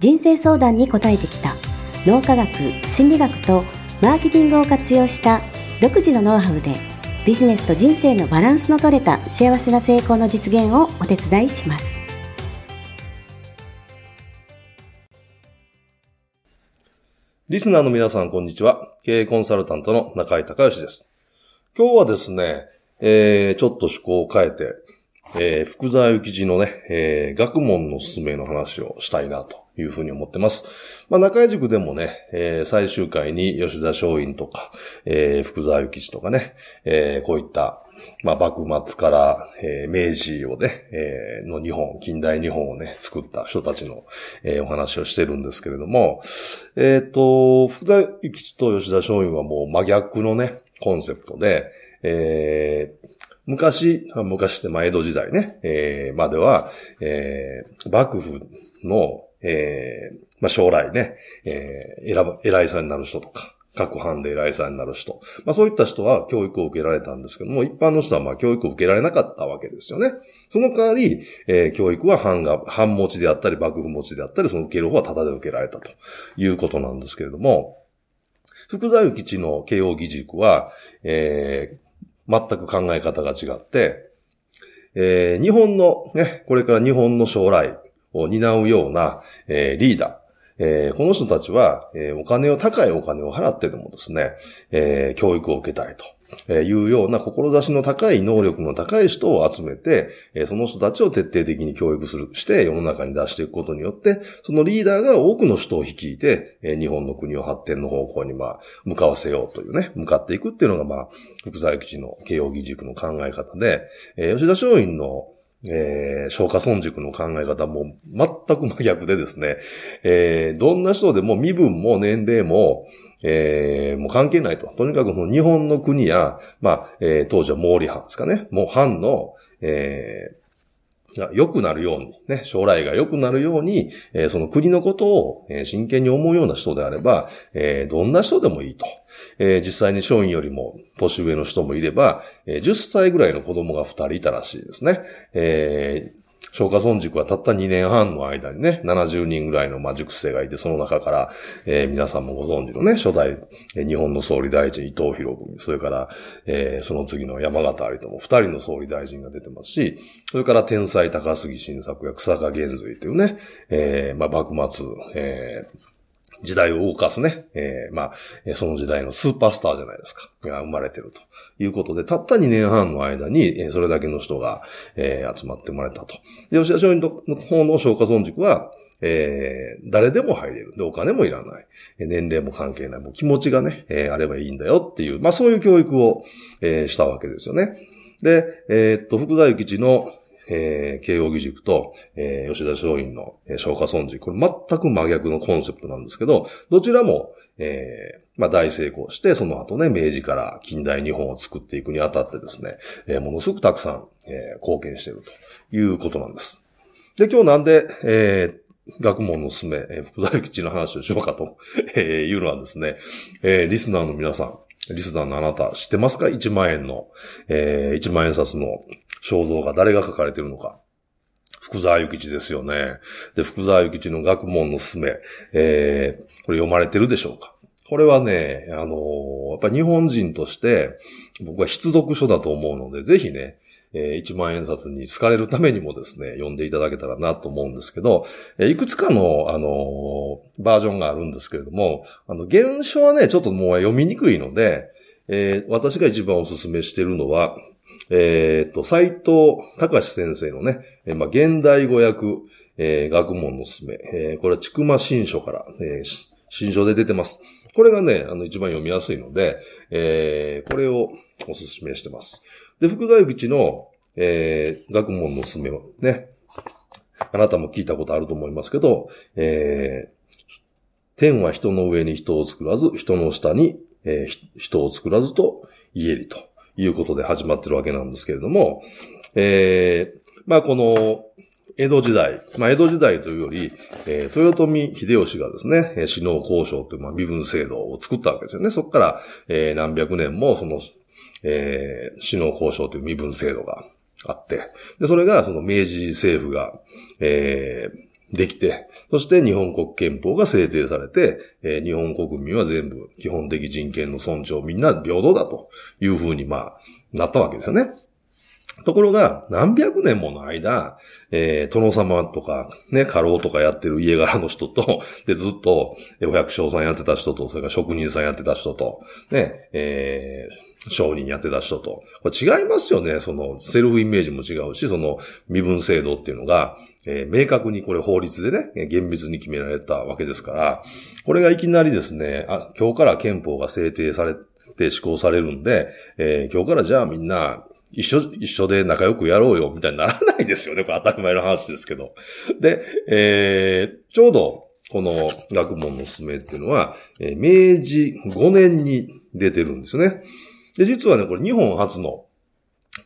人生相談に応えてきた脳科学、心理学とマーケティングを活用した独自のノウハウでビジネスと人生のバランスの取れた幸せな成功の実現をお手伝いします。リスナーの皆さん、こんにちは。経営コンサルタントの中井隆義です。今日はですね、えー、ちょっと趣向を変えて、えー、福沢諭吉のね、えー、学問の進めの話をしたいなというふうに思ってます。まあ、中井塾でもね、えー、最終回に吉田松陰とか、えー、福沢諭吉とかね、えー、こういった、まあ、幕末から、えー、明治をね、えー、の日本、近代日本をね、作った人たちの、えー、お話をしてるんですけれども、えっ、ー、と、福沢諭吉と吉田松陰はもう真逆のね、コンセプトで、えー、昔、昔ってまあ江戸時代ね、えー、までは、えー、幕府の、えー、まあ将来ね、えー、選ぶ、偉いさんになる人とか、各藩で偉いさんになる人。まあそういった人は教育を受けられたんですけども、一般の人はま教育を受けられなかったわけですよね。その代わり、えー、教育は藩が、藩持ちであったり、幕府持ちであったり、その受ける方はタダで受けられたということなんですけれども、福沢諭吉の慶応義塾は、えー、全く考え方が違って、えー、日本のね、これから日本の将来を担うような、えー、リーダー、えー、この人たちは、えー、お金を、高いお金を払ってでもですね、えー、教育を受けたいと。えいうような志の高い能力の高い人を集めて、えその人たちを徹底的に教育する、して世の中に出していくことによって、そのリーダーが多くの人を率いて、え日本の国を発展の方向にまあ、向かわせようというね、向かっていくっていうのがまあ、福沢諭吉の慶応義塾の考え方で、え吉田松陰のえー、消化村塾の考え方も全く真逆でですね、えー、どんな人でも身分も年齢も、えー、もう関係ないと。とにかく日本の国や、まあ、えー、当時は毛利藩ですかね。もう藩の、え良くなるように、ね、将来が良くなるように、えー、その国のことを、えー、真剣に思うような人であれば、えー、どんな人でもいいと。えー、実際に商員よりも年上の人もいれば、えー、10歳ぐらいの子供が2人いたらしいですね。え松下村塾はたった2年半の間にね、70人ぐらいのま塾生がいて、その中から、えー、皆さんもご存知のね、初代、えー、日本の総理大臣伊藤博文、それから、えー、その次の山形有とも、二人の総理大臣が出てますし、それから天才高杉晋作や草加玄瑞というね、えー、まあ幕末、えー、時代を動かすね、えー、まあ、その時代のスーパースターじゃないですか。が生まれてるということで、たった2年半の間に、それだけの人が、えー、集まって生まれたと。吉田松陰の方の消化村塾は、えー、誰でも入れる。で、お金もいらない。年齢も関係ない。もう気持ちがね、えー、あればいいんだよっていう、まあそういう教育を、えー、したわけですよね。で、えー、っと、福田幸吉の、えー、慶応義塾と、えー、吉田松陰の、えー、消化村塾。これ全く真逆のコンセプトなんですけど、どちらも、えー、まあ大成功して、その後ね、明治から近代日本を作っていくにあたってですね、えー、ものすごくたくさん、えー、貢献しているということなんです。で、今日なんで、えー、学問のすめ、えー、福沢諭吉の話をしようかと、えー、いうのはですね、えー、リスナーの皆さん、リスナーのあなた知ってますか ?1 万円の、えー、1万円札の肖像が誰が書かれているのか。福沢諭吉ですよね。で、福沢諭吉の学問のすめ、えー、これ読まれてるでしょうかこれはね、あのー、やっぱ日本人として、僕は必読書だと思うので、ぜひね、えー、1万円札に好かれるためにもですね、読んでいただけたらなと思うんですけど、えー、いくつかの、あのー、バージョンがあるんですけれども、あの、原書はね、ちょっともう読みにくいので、えー、私が一番お勧めしてるのは、えっ、と、斎藤隆先生のね、えー、まあ、現代語訳、えー、学問のすすめ、えー、これはちくま新書から、えー、新書で出てます。これがね、あの、一番読みやすいので、えー、これをお勧めしてます。で、福沢口の、えー、学問のすすめはね、あなたも聞いたことあると思いますけど、えー、天は人の上に人を作らず、人の下に、えー人を作らずと言えりということで始まってるわけなんですけれども、えーまあこの、江戸時代、まあ江戸時代というより、えー豊臣秀吉がですね、死能交渉という、まあ、身分制度を作ったわけですよね。そこから、えー何百年もその、えー死能交渉という身分制度があって、で、それがその明治政府が、えーできて、そして日本国憲法が制定されて、えー日本国民は全部基本的人権の尊重みんな平等だというふうにまあ、なったわけですよね。ところが、何百年もの間、えー、殿様とか、ね、家老とかやってる家柄の人と、で、ずっと、お百姓さんやってた人と、それから職人さんやってた人と、ね、えー、商人やってた人と。これ違いますよね。その、セルフイメージも違うし、その、身分制度っていうのが、えー明確にこれ法律でね、厳密に決められたわけですから、これがいきなりですね、あ、今日から憲法が制定されて施行されるんで、えー今日からじゃあみんな、一緒、一緒で仲良くやろうよ、みたいにならないですよね。これ当たり前の話ですけど。で、えーちょうど、この学問のすめっていうのは、えー明治5年に出てるんですよね。で、実はね、これ日本初の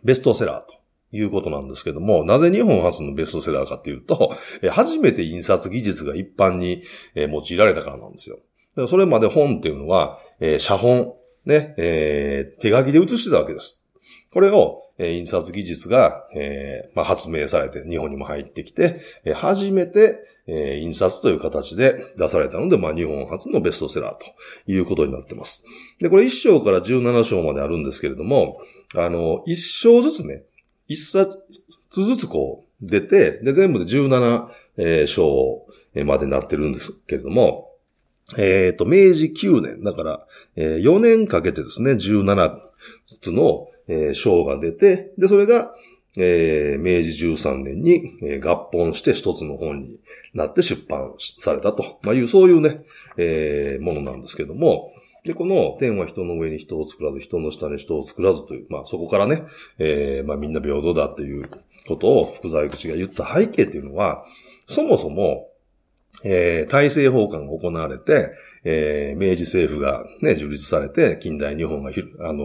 ベストセラーということなんですけども、なぜ日本初のベストセラーかっていうと、えー初めて印刷技術が一般にえー用いられたからなんですよ。それまで本っていうのは、えー写本、ね、えー手書きで写してたわけです。これを、えー印刷技術が、えーまあ、発明されて日本にも入ってきて、えー初めて、えー印刷という形で出されたので、まあ、日本初のベストセラーということになってます。で、これ1章から17章まであるんですけれども、あの、1章ずつね、1冊ずつこう出て、で、全部で17、章までなってるんですけれども、えっ、と、明治9年、だから、えー4年かけてですね、17つの、えー章が出て、で、それが、えー明治13年に、えー合本して一つの本になって出版されたと、まあ、いう、そういうね、えーものなんですけども、で、この天は人の上に人を作らず、人の下に人を作らずという、まあそこからね、えーまあみんな平等だということを福沢諭吉が言った背景というのは、そもそも、えー、大政奉還が行われて、えー、明治政府がね、樹立されて、近代日本がひ、あの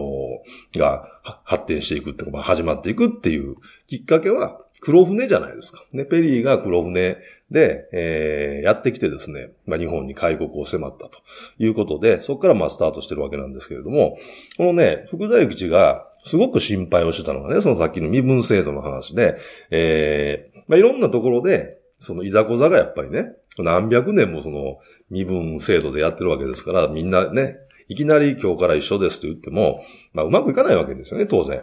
ーが発展していくっていうか、始まっていくっていうきっかけは、黒船じゃないですか。ね、ペリーが黒船で、えー、やってきてですね、まあ、日本に開国を迫ったということで、そこからまあスタートしてるわけなんですけれども、このね、福沢諭吉がすごく心配をしてたのがね、そのさっきの身分制度の話で、えー、まあ、いろんなところで、そのいざこざがやっぱりね、何百年もその身分制度でやってるわけですから、みんなね、いきなり今日から一緒ですと言っても、まあうまくいかないわけですよね、当然。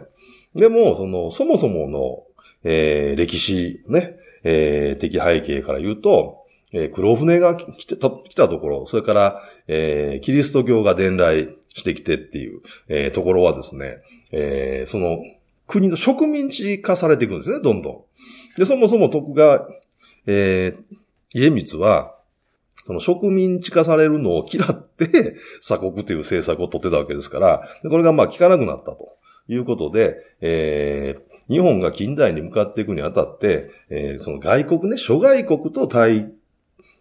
でも、その、そもそもの、えー歴史、ね、えー的背景から言うと、えー黒船が来てた来たところ、それから、えーキリスト教が伝来してきてっていう、えーところはですね、えーその、国の植民地化されていくんですね、どんどん。で、そもそも徳川、えー家光は、その植民地化されるのを嫌って、鎖国という政策を取ってたわけですから、これがまあ効かなくなったと。いうことで、えー日本が近代に向かっていくにあたって、えーその外国ね、諸外国と対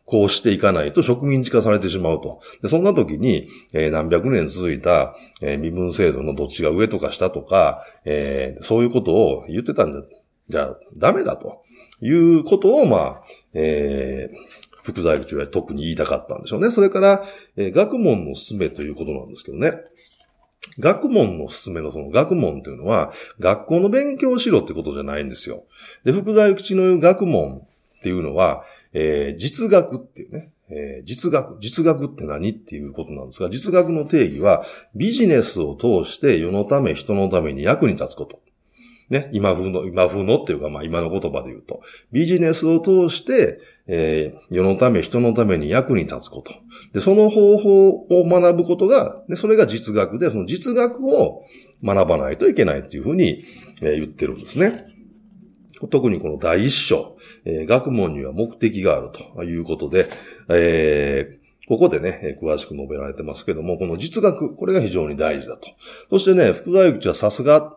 抗していかないと植民地化されてしまうと。でそんな時に、えー何百年続いた、えー身分制度のどっちが上とか下とか、えーそういうことを言ってたんじゃ、じゃあダメだと。いうことを、まあ、えー福沢諭吉は特に言いたかったんでしょうね。それから、えー学問のすすめということなんですけどね。学問のすすめのその学問というのは、学校の勉強をしろってことじゃないんですよ。で、福沢諭吉の言う学問っていうのは、えー実学っていうね、えー実学、実学って何っていうことなんですが、実学の定義は、ビジネスを通して世のため人のために役に立つこと。ね、今風の、今風のっていうか、まあ今の言葉で言うと、ビジネスを通して、えー世のため人のために役に立つこと。で、その方法を学ぶことが、でそれが実学で、その実学を学ばないといけないっていうふうに、えー言ってるんですね。特にこの第一章、えー学問には目的があるということで、えーここでね、詳しく述べられてますけども、この実学、これが非常に大事だと。そしてね、福沢諭吉はさすが、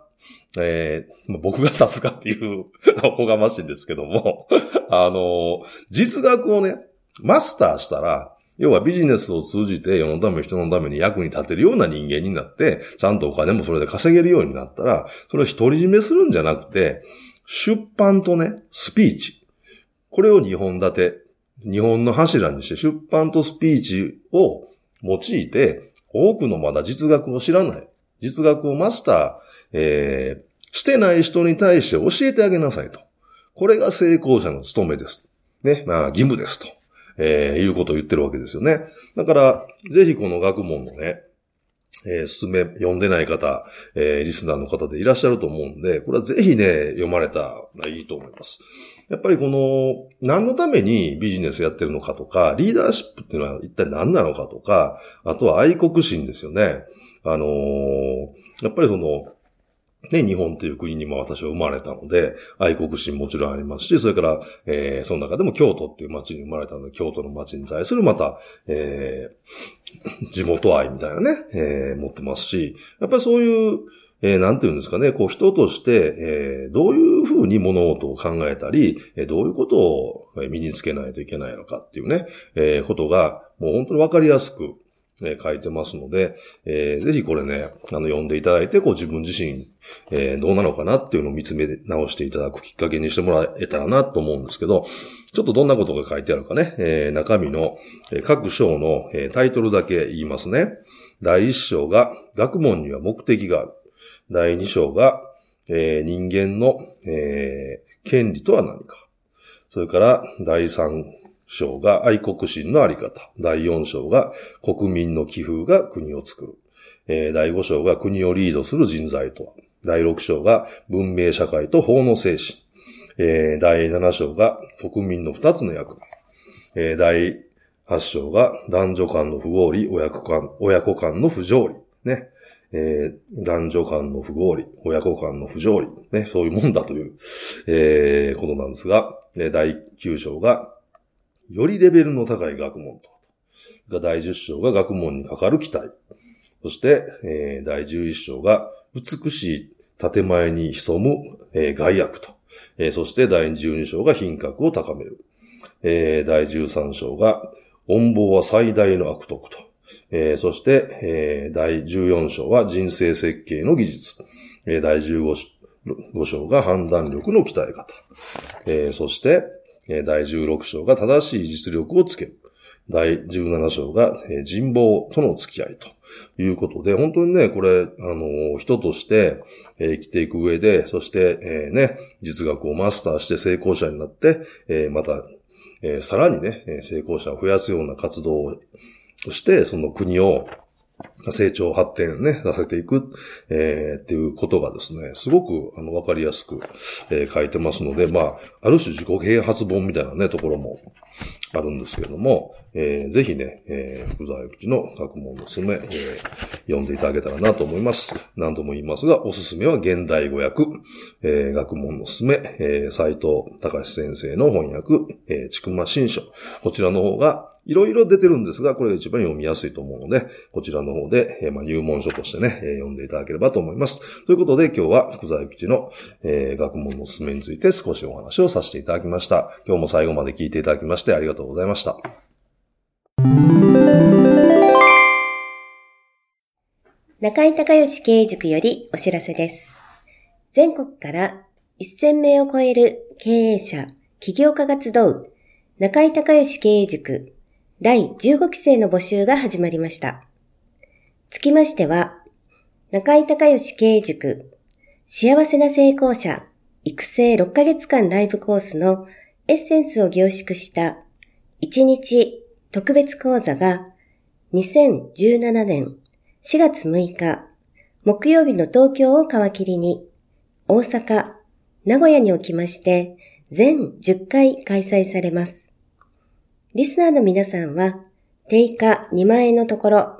えー僕がさすがっていう、おこがましいんですけども、あの、実学をね、マスターしたら、要はビジネスを通じて世のため人のために役に立てるような人間になって、ちゃんとお金もそれで稼げるようになったら、それを独り占めするんじゃなくて、出版とね、スピーチ。これを2本立て、日本の柱にして出版とスピーチを用いて、多くのまだ実学を知らない、実学をマスター、えー、してない人に対して教えてあげなさいと。これが成功者の務めです。ね、まあ義務ですと。えー、いうことを言ってるわけですよね。だから、ぜひこの学問のね、えー、進め、読んでない方、えー、リスナーの方でいらっしゃると思うんで、これはぜひね、読まれたらいいと思います。やっぱりこの、何のためにビジネスやってるのかとか、リーダーシップっていうのは一体何なのかとか、あとは愛国心ですよね。あのー、やっぱりその、ね、日本という国にも私は生まれたので、愛国心もちろんありますし、それから、えー、その中でも京都っていう街に生まれたので、京都の街に対するまた、えー、地元愛みたいなね、えー、持ってますし、やっぱりそういう、えー、なんていうんですかね、こう人として、えー、どういうふうに物事を考えたり、えー、どういうことを身につけないといけないのかっていうね、えー、ことが、もう本当にわかりやすく、えー、書いてますので、えー、ぜひこれね、あの、読んでいただいて、こう自分自身、えー、どうなのかなっていうのを見つめ直していただくきっかけにしてもらえたらなと思うんですけど、ちょっとどんなことが書いてあるかね、えー、中身の、え、各章の、えー、タイトルだけ言いますね。第一章が、学問には目的がある。第二章が、えー、人間の、えー、権利とは何か。それから、第三章が愛国心のあり方。第4章が国民の寄付が国を作る。えー、第5章が国をリードする人材とは。第6章が文明社会と法の精神。えー、第7章が国民の2つの役割。えー、第8章が男女間の不合理、親子間、親子間の不条理。ね。えー、男女間の不合理、親子間の不条理。ね。そういうもんだという、えー、ことなんですが、第9章がよりレベルの高い学問と。第10章が学問にかかる期待。そして、えー、第11章が美しい建前に潜む、えー、害悪と。えー、そして第12章が品格を高める。えー、第13章が音棒は最大の悪徳と。えー、そして、えー、第14章は人生設計の技術。えー、第15章が判断力の鍛え方。えー、そして、第16章が正しい実力をつける。第17章が人望との付き合いということで、本当にね、これ、あの、人として生きていく上で、そして、えー、ね、実学をマスターして成功者になって、えー、また、えー、さらにね、成功者を増やすような活動をして、その国を成長発展ね、させていく、えー、っていうことがですね、すごく、あの、わかりやすく、えー、書いてますので、まあ、ある種自己啓発本みたいなね、ところもあるんですけれども、えー、ぜひね、えー、福沢諭吉の学問のすめ、えー、読んでいただけたらなと思います。何度も言いますが、おすすめは現代語訳、えー、学問のすめ、えー、斎藤隆先生の翻訳、えー、ちくま新書。こちらの方が、いろいろ出てるんですが、これが一番読みやすいと思うので、こちらの方で、えー、まあ、入門書としてね、えー、読んでいただければと思います。ということで、今日は福沢諭吉の、えー、学問のおすすめについて少しお話をさせていただきました。今日も最後まで聞いていただきましてありがとうございました。中井隆義経営塾よりお知らせです。全国から1000名を超える経営者、起業家が集う中井隆義経営塾第15期生の募集が始まりました。つきましては、中井隆義経営塾幸せな成功者育成6ヶ月間ライブコースのエッセンスを凝縮した1日特別講座が2017年4月6日木曜日の東京を皮切りに大阪、名古屋におきまして全10回開催されます。リスナーの皆さんは、定価2万円のところ、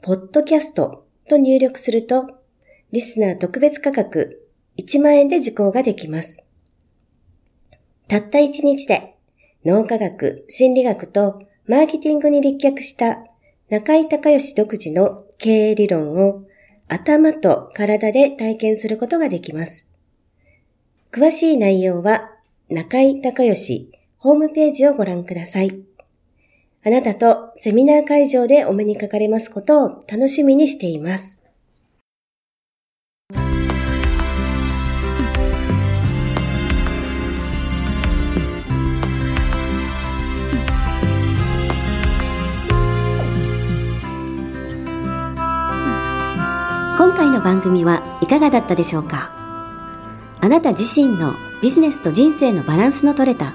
ポッドキャストと入力すると、リスナー特別価格1万円で受講ができます。たった1日で脳科学、心理学とマーケティングに立脚した中井隆義独自の経営理論を頭と体で体験することができます。詳しい内容は中井隆義ホームページをご覧ください。あなたとセミナー会場でお目にかかれますことを楽しみにしています。今回の番組はいかがだったでしょうか？あなた自身のビジネスと人生のバランスの取れた